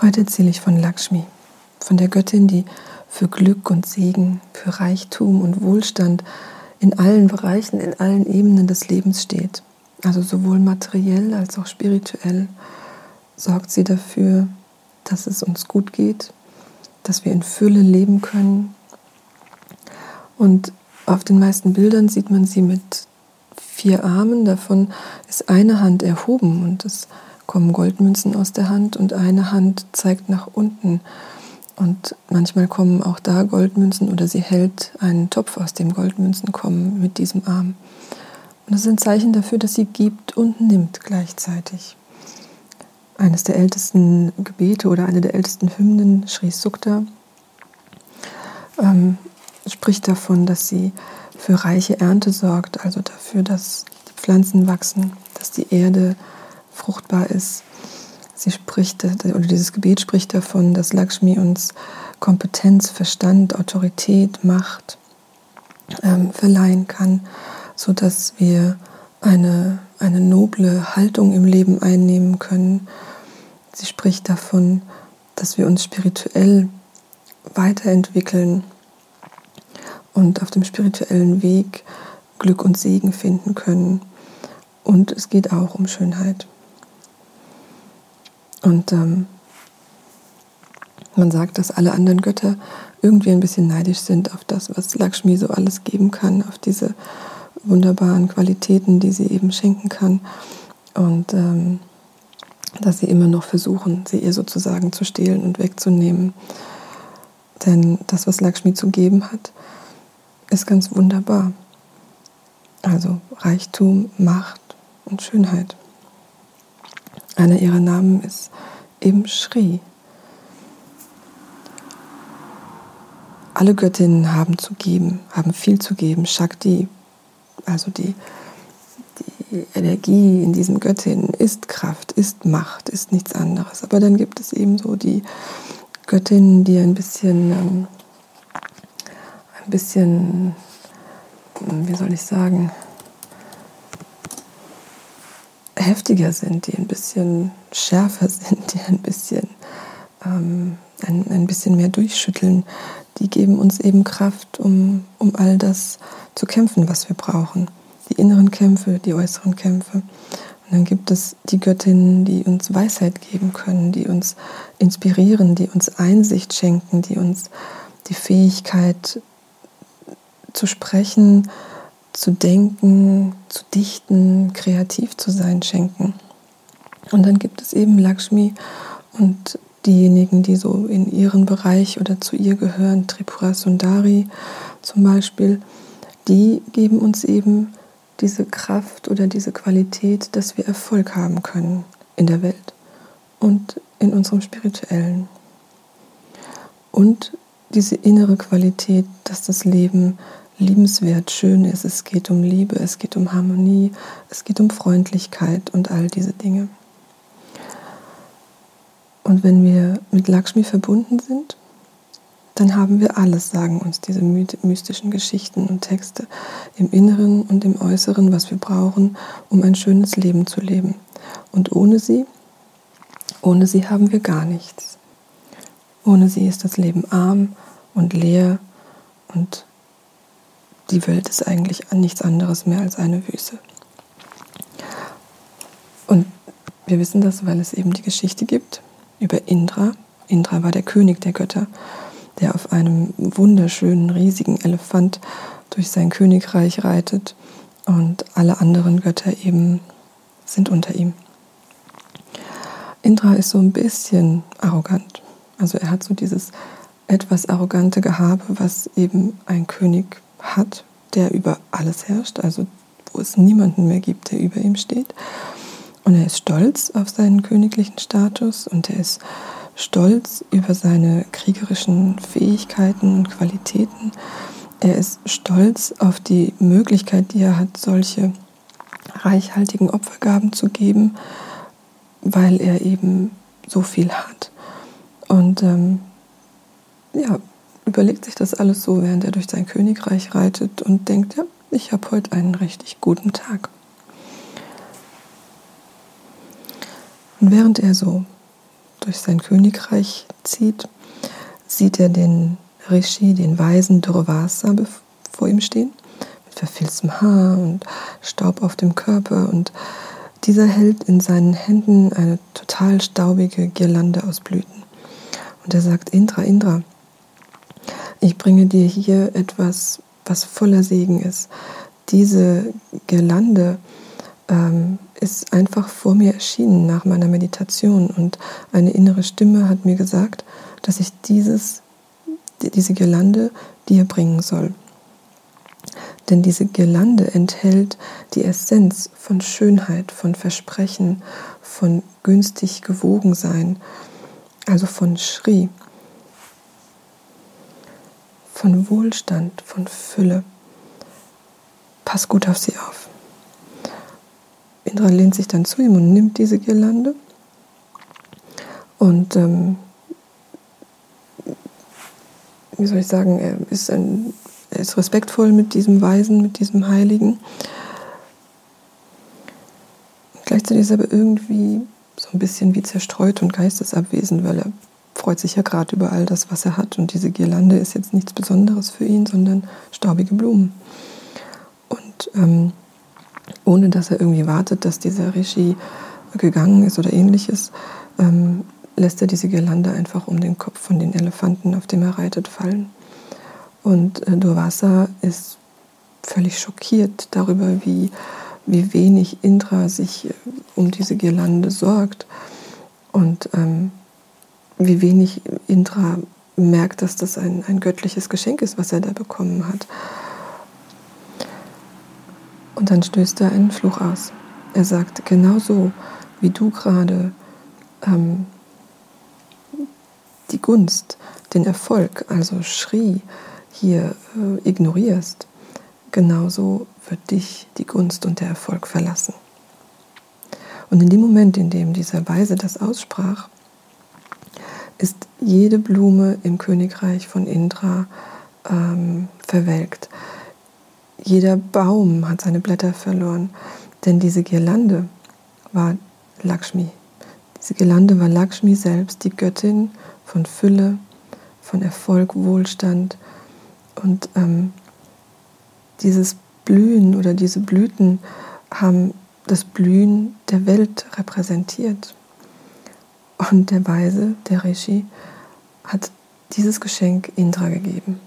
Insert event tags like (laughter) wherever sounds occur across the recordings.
Heute erzähle ich von Lakshmi, von der Göttin, die für Glück und Segen, für Reichtum und Wohlstand in allen Bereichen, in allen Ebenen des Lebens steht. Also sowohl materiell als auch spirituell sorgt sie dafür, dass es uns gut geht, dass wir in Fülle leben können. Und auf den meisten Bildern sieht man sie mit vier Armen, davon ist eine Hand erhoben und es kommen Goldmünzen aus der Hand und eine Hand zeigt nach unten. Und manchmal kommen auch da Goldmünzen oder sie hält einen Topf, aus dem Goldmünzen kommen, mit diesem Arm. Und das ist ein Zeichen dafür, dass sie gibt und nimmt gleichzeitig. Eines der ältesten Gebete oder eine der ältesten Hymnen, Sri Sukta, ähm, spricht davon, dass sie für reiche Ernte sorgt, also dafür, dass die Pflanzen wachsen, dass die Erde fruchtbar ist. Sie spricht, oder dieses Gebet spricht davon, dass Lakshmi uns Kompetenz, Verstand, Autorität, Macht ähm, verleihen kann, sodass wir eine, eine noble Haltung im Leben einnehmen können. Sie spricht davon, dass wir uns spirituell weiterentwickeln und auf dem spirituellen Weg Glück und Segen finden können. Und es geht auch um Schönheit. Und ähm, man sagt, dass alle anderen Götter irgendwie ein bisschen neidisch sind auf das, was Lakshmi so alles geben kann, auf diese wunderbaren Qualitäten, die sie eben schenken kann. Und ähm, dass sie immer noch versuchen, sie ihr sozusagen zu stehlen und wegzunehmen. Denn das, was Lakshmi zu geben hat, ist ganz wunderbar. Also Reichtum, Macht und Schönheit. Einer ihrer Namen ist eben Shri. Alle Göttinnen haben zu geben, haben viel zu geben. Shakti, also die, die Energie in diesen Göttinnen ist Kraft, ist Macht, ist nichts anderes. Aber dann gibt es eben so die Göttinnen, die ein bisschen, ähm, ein bisschen, wie soll ich sagen, heftiger sind, die ein bisschen schärfer sind, die ein bisschen, ähm, ein, ein bisschen mehr durchschütteln, die geben uns eben Kraft, um, um all das zu kämpfen, was wir brauchen. Die inneren Kämpfe, die äußeren Kämpfe. Und dann gibt es die Göttinnen, die uns Weisheit geben können, die uns inspirieren, die uns Einsicht schenken, die uns die Fähigkeit zu sprechen, zu denken, zu dichten, kreativ zu sein schenken. Und dann gibt es eben Lakshmi und diejenigen, die so in ihren Bereich oder zu ihr gehören, Tripura Sundari zum Beispiel, die geben uns eben diese Kraft oder diese Qualität, dass wir Erfolg haben können in der Welt und in unserem spirituellen. Und diese innere Qualität, dass das Leben liebenswert, schön ist. Es geht um Liebe, es geht um Harmonie, es geht um Freundlichkeit und all diese Dinge. Und wenn wir mit Lakshmi verbunden sind, dann haben wir alles, sagen uns diese mystischen Geschichten und Texte, im Inneren und im Äußeren, was wir brauchen, um ein schönes Leben zu leben. Und ohne sie, ohne sie haben wir gar nichts. Ohne sie ist das Leben arm und leer und die Welt ist eigentlich nichts anderes mehr als eine Wüste. Und wir wissen das, weil es eben die Geschichte gibt über Indra. Indra war der König der Götter, der auf einem wunderschönen, riesigen Elefant durch sein Königreich reitet und alle anderen Götter eben sind unter ihm. Indra ist so ein bisschen arrogant. Also er hat so dieses etwas arrogante Gehabe, was eben ein König hat, der über alles herrscht, also wo es niemanden mehr gibt, der über ihm steht. Und er ist stolz auf seinen königlichen Status und er ist stolz über seine kriegerischen Fähigkeiten und Qualitäten. Er ist stolz auf die Möglichkeit, die er hat, solche reichhaltigen Opfergaben zu geben, weil er eben so viel hat. Und ähm, ja, überlegt sich das alles so, während er durch sein Königreich reitet und denkt, ja, ich habe heute einen richtig guten Tag. Und während er so durch sein Königreich zieht, sieht er den Rishi, den weisen Durvasa vor ihm stehen, mit verfilztem Haar und Staub auf dem Körper. Und dieser hält in seinen Händen eine total staubige Girlande aus Blüten. Und er sagt, Indra, Indra, ich bringe dir hier etwas, was voller Segen ist. Diese Girlande ähm, ist einfach vor mir erschienen nach meiner Meditation und eine innere Stimme hat mir gesagt, dass ich dieses, diese Girlande dir bringen soll. Denn diese Girlande enthält die Essenz von Schönheit, von Versprechen, von günstig gewogen sein, also von Shri, von Wohlstand, von Fülle. Pass gut auf sie auf. Indra lehnt sich dann zu ihm und nimmt diese Girlande und ähm, wie soll ich sagen, er ist, ein, er ist respektvoll mit diesem Weisen, mit diesem Heiligen. Gleichzeitig ist er aber irgendwie so ein bisschen wie zerstreut und geistesabwesend, weil er freut sich ja gerade über all das, was er hat. Und diese Girlande ist jetzt nichts Besonderes für ihn, sondern staubige Blumen. Und ähm, ohne dass er irgendwie wartet, dass dieser Rishi gegangen ist oder ähnliches, ähm, lässt er diese Girlande einfach um den Kopf von den Elefanten, auf dem er reitet, fallen. Und äh, Durvasa ist völlig schockiert darüber, wie, wie wenig Indra sich äh, um diese Girlande sorgt und ähm, wie wenig Indra merkt, dass das ein, ein göttliches Geschenk ist, was er da bekommen hat. Und dann stößt er einen Fluch aus. Er sagt, genauso wie du gerade ähm, die Gunst, den Erfolg, also Schrie, hier äh, ignorierst, genauso wird dich die Gunst und der Erfolg verlassen. Und in dem Moment, in dem dieser Weise das aussprach, ist jede Blume im Königreich von Indra ähm, verwelkt. Jeder Baum hat seine Blätter verloren, denn diese Girlande war Lakshmi. Diese Girlande war Lakshmi selbst, die Göttin von Fülle, von Erfolg, Wohlstand. Und ähm, dieses Blühen oder diese Blüten haben das Blühen der Welt repräsentiert. Und der Weise, der Rishi, hat dieses Geschenk Indra gegeben.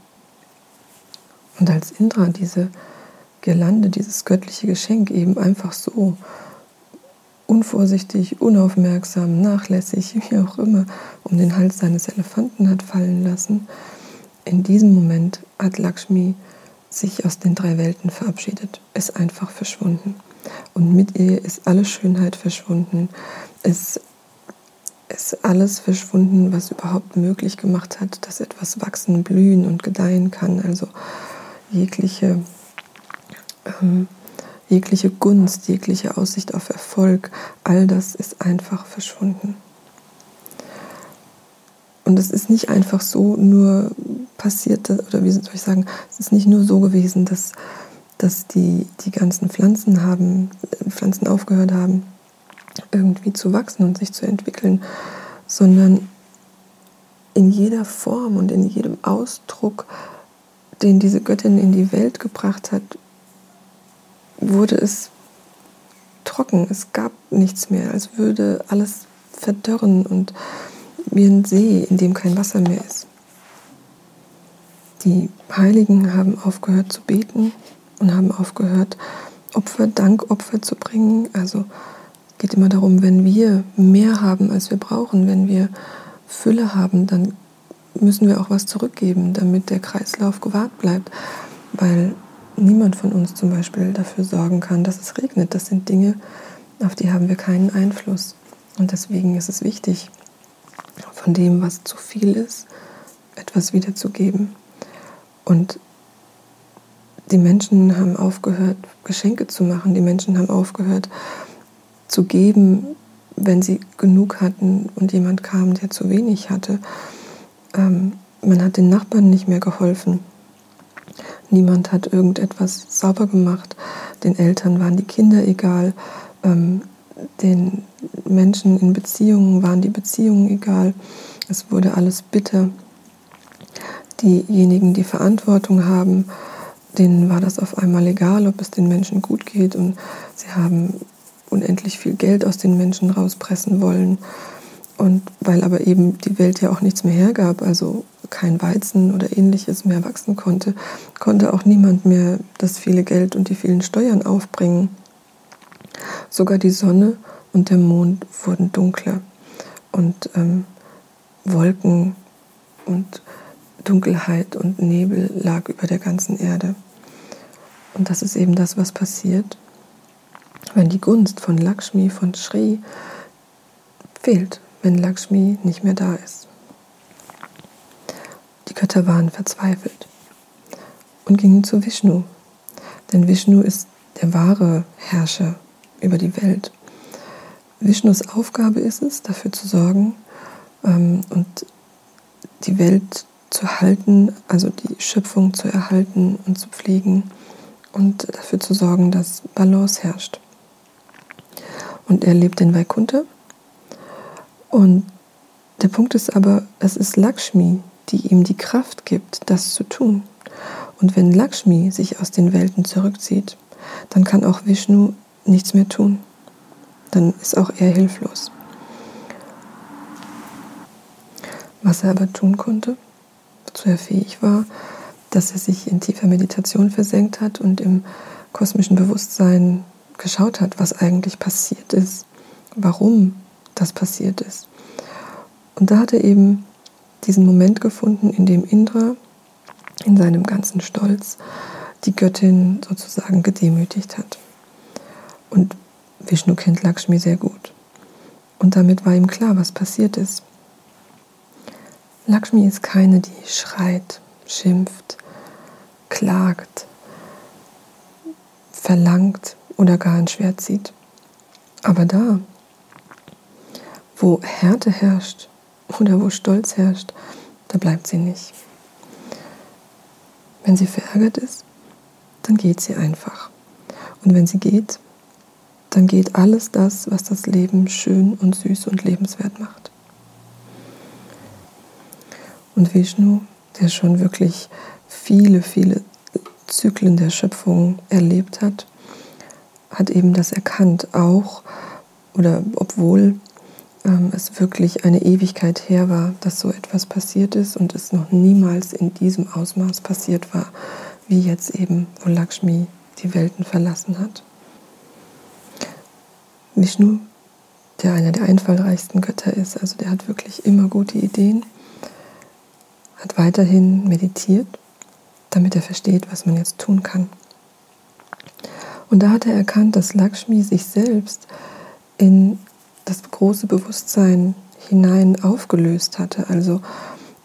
Und als Indra diese Girlande, dieses göttliche Geschenk eben einfach so unvorsichtig, unaufmerksam, nachlässig, (laughs) wie auch immer, um den Hals seines Elefanten hat fallen lassen. In diesem Moment hat Lakshmi sich aus den drei Welten verabschiedet, ist einfach verschwunden. Und mit ihr ist alle Schönheit verschwunden, ist, ist alles verschwunden, was überhaupt möglich gemacht hat, dass etwas wachsen, blühen und gedeihen kann. Also jegliche ähm, jegliche Gunst, jegliche Aussicht auf Erfolg, all das ist einfach verschwunden. Und es ist nicht einfach so nur passiert, oder wie soll ich sagen, es ist nicht nur so gewesen, dass, dass die, die ganzen Pflanzen haben, Pflanzen aufgehört haben, irgendwie zu wachsen und sich zu entwickeln, sondern in jeder Form und in jedem Ausdruck, den diese Göttin in die Welt gebracht hat, wurde es trocken. Es gab nichts mehr, als würde alles verdörren und wie ein See, in dem kein Wasser mehr ist. Die Heiligen haben aufgehört zu beten und haben aufgehört, Opfer, Dankopfer zu bringen. Also geht immer darum, wenn wir mehr haben, als wir brauchen, wenn wir Fülle haben, dann müssen wir auch was zurückgeben, damit der Kreislauf gewahrt bleibt. Weil niemand von uns zum Beispiel dafür sorgen kann, dass es regnet. Das sind Dinge, auf die haben wir keinen Einfluss. Und deswegen ist es wichtig, von dem, was zu viel ist, etwas wiederzugeben. Und die Menschen haben aufgehört, Geschenke zu machen. Die Menschen haben aufgehört zu geben, wenn sie genug hatten und jemand kam, der zu wenig hatte. Ähm, man hat den Nachbarn nicht mehr geholfen. Niemand hat irgendetwas sauber gemacht. Den Eltern waren die Kinder egal. Ähm, den Menschen in Beziehungen waren die Beziehungen egal. Es wurde alles bitter. Diejenigen, die Verantwortung haben, denen war das auf einmal egal, ob es den Menschen gut geht und sie haben unendlich viel Geld aus den Menschen rauspressen wollen. Und weil aber eben die Welt ja auch nichts mehr hergab, also kein Weizen oder ähnliches mehr wachsen konnte, konnte auch niemand mehr das viele Geld und die vielen Steuern aufbringen. Sogar die Sonne und der Mond wurden dunkler und ähm, Wolken und Dunkelheit und Nebel lag über der ganzen Erde. Und das ist eben das, was passiert, wenn die Gunst von Lakshmi, von Sri fehlt, wenn Lakshmi nicht mehr da ist. Die Götter waren verzweifelt und gingen zu Vishnu, denn Vishnu ist der wahre Herrscher über die Welt. Vishnus Aufgabe ist es, dafür zu sorgen ähm, und die Welt zu halten, also die Schöpfung zu erhalten und zu pflegen und dafür zu sorgen, dass Balance herrscht. Und er lebt in Vaikuntha. Und der Punkt ist aber, es ist Lakshmi, die ihm die Kraft gibt, das zu tun. Und wenn Lakshmi sich aus den Welten zurückzieht, dann kann auch Vishnu nichts mehr tun. Dann ist auch er hilflos. Was er aber tun konnte, wozu er fähig war, dass er sich in tiefer Meditation versenkt hat und im kosmischen Bewusstsein geschaut hat, was eigentlich passiert ist, warum das passiert ist. Und da hat er eben diesen Moment gefunden, in dem Indra in seinem ganzen Stolz die Göttin sozusagen gedemütigt hat. Und Vishnu kennt Lakshmi sehr gut. Und damit war ihm klar, was passiert ist. Lakshmi ist keine, die schreit, schimpft, klagt, verlangt oder gar ein Schwert zieht. Aber da, wo Härte herrscht oder wo Stolz herrscht, da bleibt sie nicht. Wenn sie verärgert ist, dann geht sie einfach. Und wenn sie geht, dann geht alles das, was das Leben schön und süß und lebenswert macht. Und Vishnu, der schon wirklich viele, viele Zyklen der Schöpfung erlebt hat, hat eben das erkannt, auch oder obwohl ähm, es wirklich eine Ewigkeit her war, dass so etwas passiert ist und es noch niemals in diesem Ausmaß passiert war, wie jetzt eben, wo Lakshmi die Welten verlassen hat. Vishnu, der einer der einfallreichsten Götter ist, also der hat wirklich immer gute Ideen, hat weiterhin meditiert damit er versteht, was man jetzt tun kann. Und da hat er erkannt, dass Lakshmi sich selbst in das große Bewusstsein hinein aufgelöst hatte, also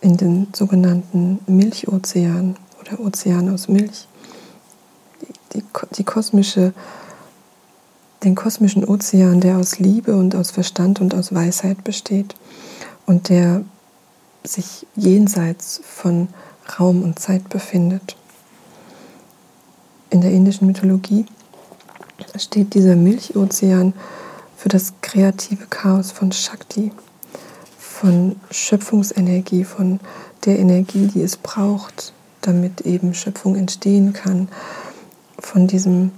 in den sogenannten Milchozean oder Ozean aus Milch, die, die, kosmische, den kosmischen Ozean, der aus Liebe und aus Verstand und aus Weisheit besteht und der sich jenseits von Raum und Zeit befindet. In der indischen Mythologie steht dieser Milchozean für das kreative Chaos von Shakti, von Schöpfungsenergie, von der Energie, die es braucht, damit eben Schöpfung entstehen kann, von diesem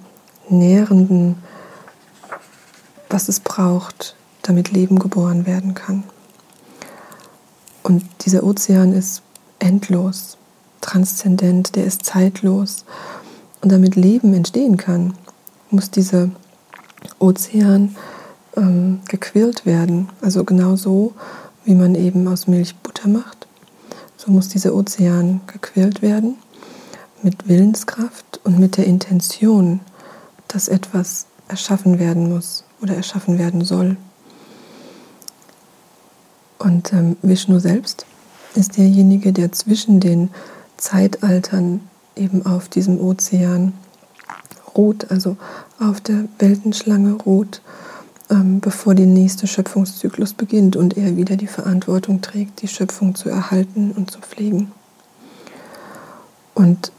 nährenden, was es braucht, damit Leben geboren werden kann. Und dieser Ozean ist endlos transzendent, der ist zeitlos. Und damit Leben entstehen kann, muss dieser Ozean ähm, gequirlt werden. Also genau so, wie man eben aus Milch Butter macht. So muss dieser Ozean gequirlt werden mit Willenskraft und mit der Intention, dass etwas erschaffen werden muss oder erschaffen werden soll. Und ähm, Vishnu selbst ist derjenige, der zwischen den Zeitaltern eben auf diesem Ozean ruht, also auf der Weltenschlange ruht, ähm, bevor der nächste Schöpfungszyklus beginnt und er wieder die Verantwortung trägt, die Schöpfung zu erhalten und zu pflegen. Und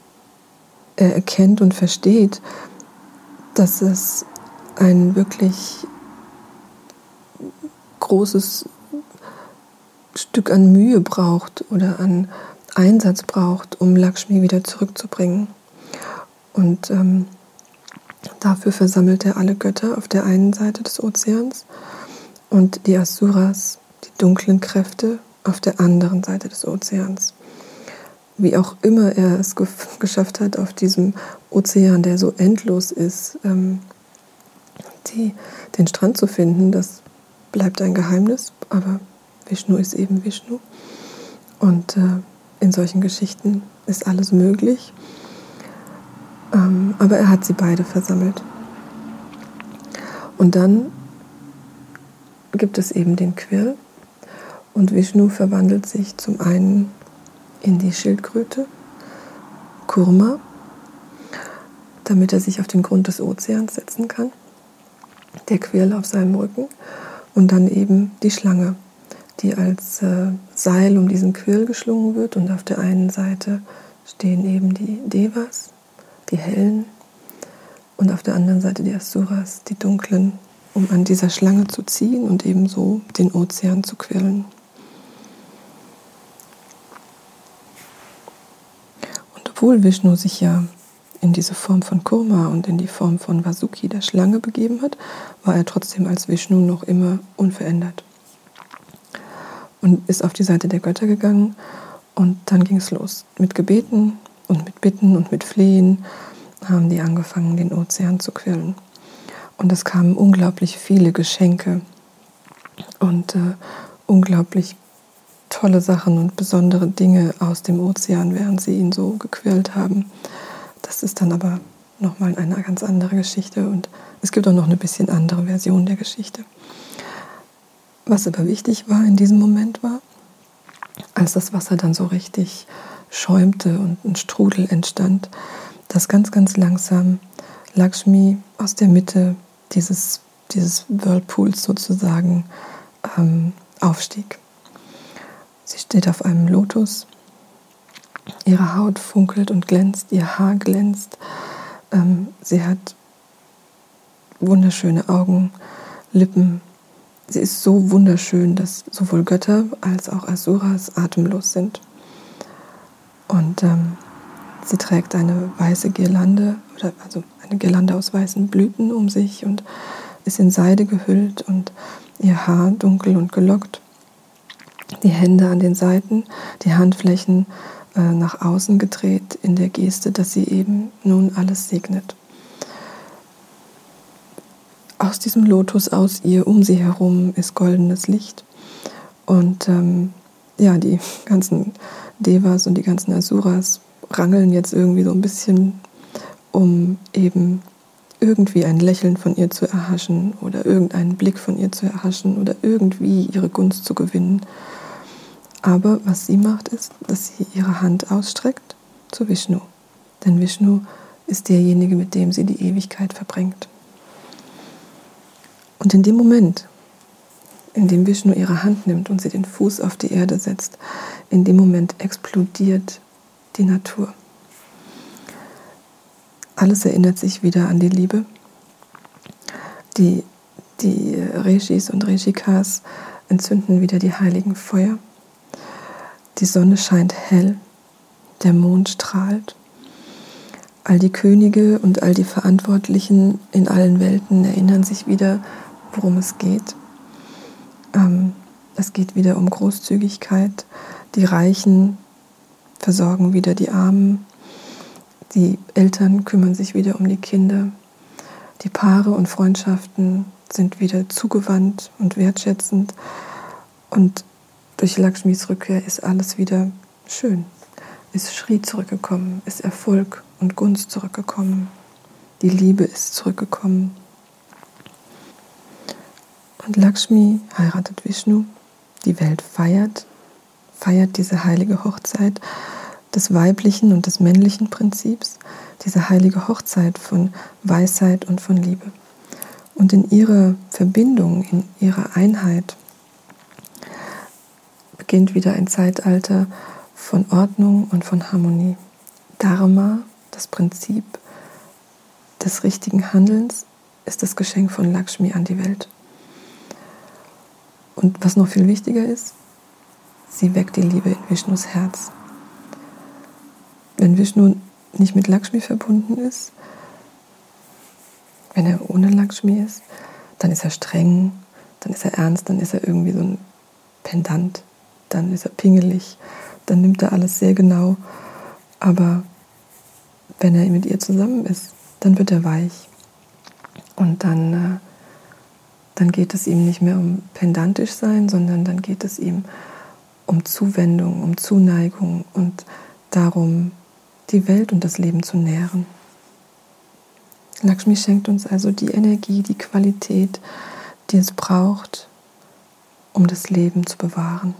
er erkennt und versteht, dass es ein wirklich großes Stück an Mühe braucht oder an Einsatz braucht, um Lakshmi wieder zurückzubringen. Und ähm, dafür versammelt er alle Götter auf der einen Seite des Ozeans und die Asuras, die dunklen Kräfte, auf der anderen Seite des Ozeans. Wie auch immer er es (laughs) geschafft hat, auf diesem Ozean, der so endlos ist, ähm, die, den Strand zu finden, das bleibt ein Geheimnis, aber Vishnu ist eben Vishnu. Und äh, in solchen Geschichten ist alles möglich. Ähm, aber er hat sie beide versammelt. Und dann gibt es eben den Quirl. Und Vishnu verwandelt sich zum einen in die Schildkröte, Kurma, damit er sich auf den Grund des Ozeans setzen kann. Der Quirl auf seinem Rücken. Und dann eben die Schlange, die als äh, Seil um diesen Quirl geschlungen wird. Und auf der einen Seite stehen eben die Devas, die hellen, und auf der anderen Seite die Asuras, die dunklen, um an dieser Schlange zu ziehen und ebenso den Ozean zu quirlen. Und obwohl Vishnu sich ja in diese Form von Kurma und in die Form von Vasuki, der Schlange, begeben hat, war er trotzdem als Vishnu noch immer unverändert und ist auf die Seite der Götter gegangen. Und dann ging es los. Mit Gebeten und mit Bitten und mit Flehen haben die angefangen, den Ozean zu quillen. Und es kamen unglaublich viele Geschenke und äh, unglaublich tolle Sachen und besondere Dinge aus dem Ozean, während sie ihn so gequält haben. Das ist dann aber nochmal eine ganz andere Geschichte und es gibt auch noch eine bisschen andere Version der Geschichte. Was aber wichtig war in diesem Moment war, als das Wasser dann so richtig schäumte und ein Strudel entstand, dass ganz, ganz langsam Lakshmi aus der Mitte dieses, dieses Whirlpools sozusagen ähm, aufstieg. Sie steht auf einem Lotus, ihre Haut funkelt und glänzt, ihr Haar glänzt, ähm, sie hat wunderschöne Augen, Lippen, Sie ist so wunderschön, dass sowohl Götter als auch Asuras atemlos sind. Ähm, sie trägt eine weiße Girlande, oder also eine Girlande aus weißen Blüten um sich und ist in Seide gehüllt und ihr Haar dunkel und gelockt. Die Hände an den Seiten, die Handflächen äh, nach außen gedreht in der Geste, dass sie eben nun alles segnet aus diesem Lotus, aus ihr, um sie herum ist goldenes Licht. Und ähm, ja, die (laughs) ganzen Devas und die ganzen Asuras rangeln jetzt irgendwie so ein bisschen, um eben irgendwie ein Lächeln von ihr zu erhaschen oder irgendeinen Blick von ihr zu erhaschen oder irgendwie ihre Gunst zu gewinnen. Aber was sie macht, ist, dass sie ihre Hand ausstreckt zu Vishnu. Denn Vishnu ist derjenige, mit dem sie die Ewigkeit verbringt. Und in dem Moment, in dem Vishnu ihre Hand nimmt und sie den Fuß auf die Erde setzt, in dem Moment explodiert die Natur. Alles erinnert sich wieder an die Liebe. Die, die Rishis und Rishikas entzünden wieder die heiligen Feuer. Die Sonne scheint hell, der Mond strahlt. All die Könige und all die Verantwortlichen in allen Welten erinnern sich wieder worum es geht. Ähm, es geht wieder um Großzügigkeit. Die Reichen versorgen wieder die Armen. Die Eltern kümmern sich wieder um die Kinder. Die Paare und Freundschaften sind wieder zugewandt und wertschätzend. Und durch Lakshmis Rückkehr ist alles wieder schön. Ist Schri zurückgekommen, ist Erfolg und Gunst zurückgekommen. Die Liebe ist zurückgekommen. Und Lakshmi heiratet Vishnu. Die Welt feiert, feiert diese heilige Hochzeit des weiblichen und des männlichen Prinzips, diese heilige Hochzeit von Weisheit und von Liebe. Und in ihrer Verbindung, in ihrer Einheit beginnt wieder ein Zeitalter von Ordnung und von Harmonie. Dharma, das Prinzip des richtigen Handelns, ist das Geschenk von Lakshmi an die Welt. Und was noch viel wichtiger ist, sie weckt die Liebe in Vishnus Herz. Wenn Vishnu nicht mit Lakshmi verbunden ist, wenn er ohne Lakshmi ist, dann ist er streng, dann ist er ernst, dann ist er irgendwie so ein Pendant, dann ist er pingelig, dann nimmt er alles sehr genau. Aber wenn er mit ihr zusammen ist, dann wird er weich. Und dann, äh, dann geht es ihm nicht mehr um pendantisch sein, sondern dann geht es ihm um Zuwendung, um Zuneigung und darum, die Welt und das Leben zu nähren. Lakshmi schenkt uns also die Energie, die Qualität, die es braucht, um das Leben zu bewahren.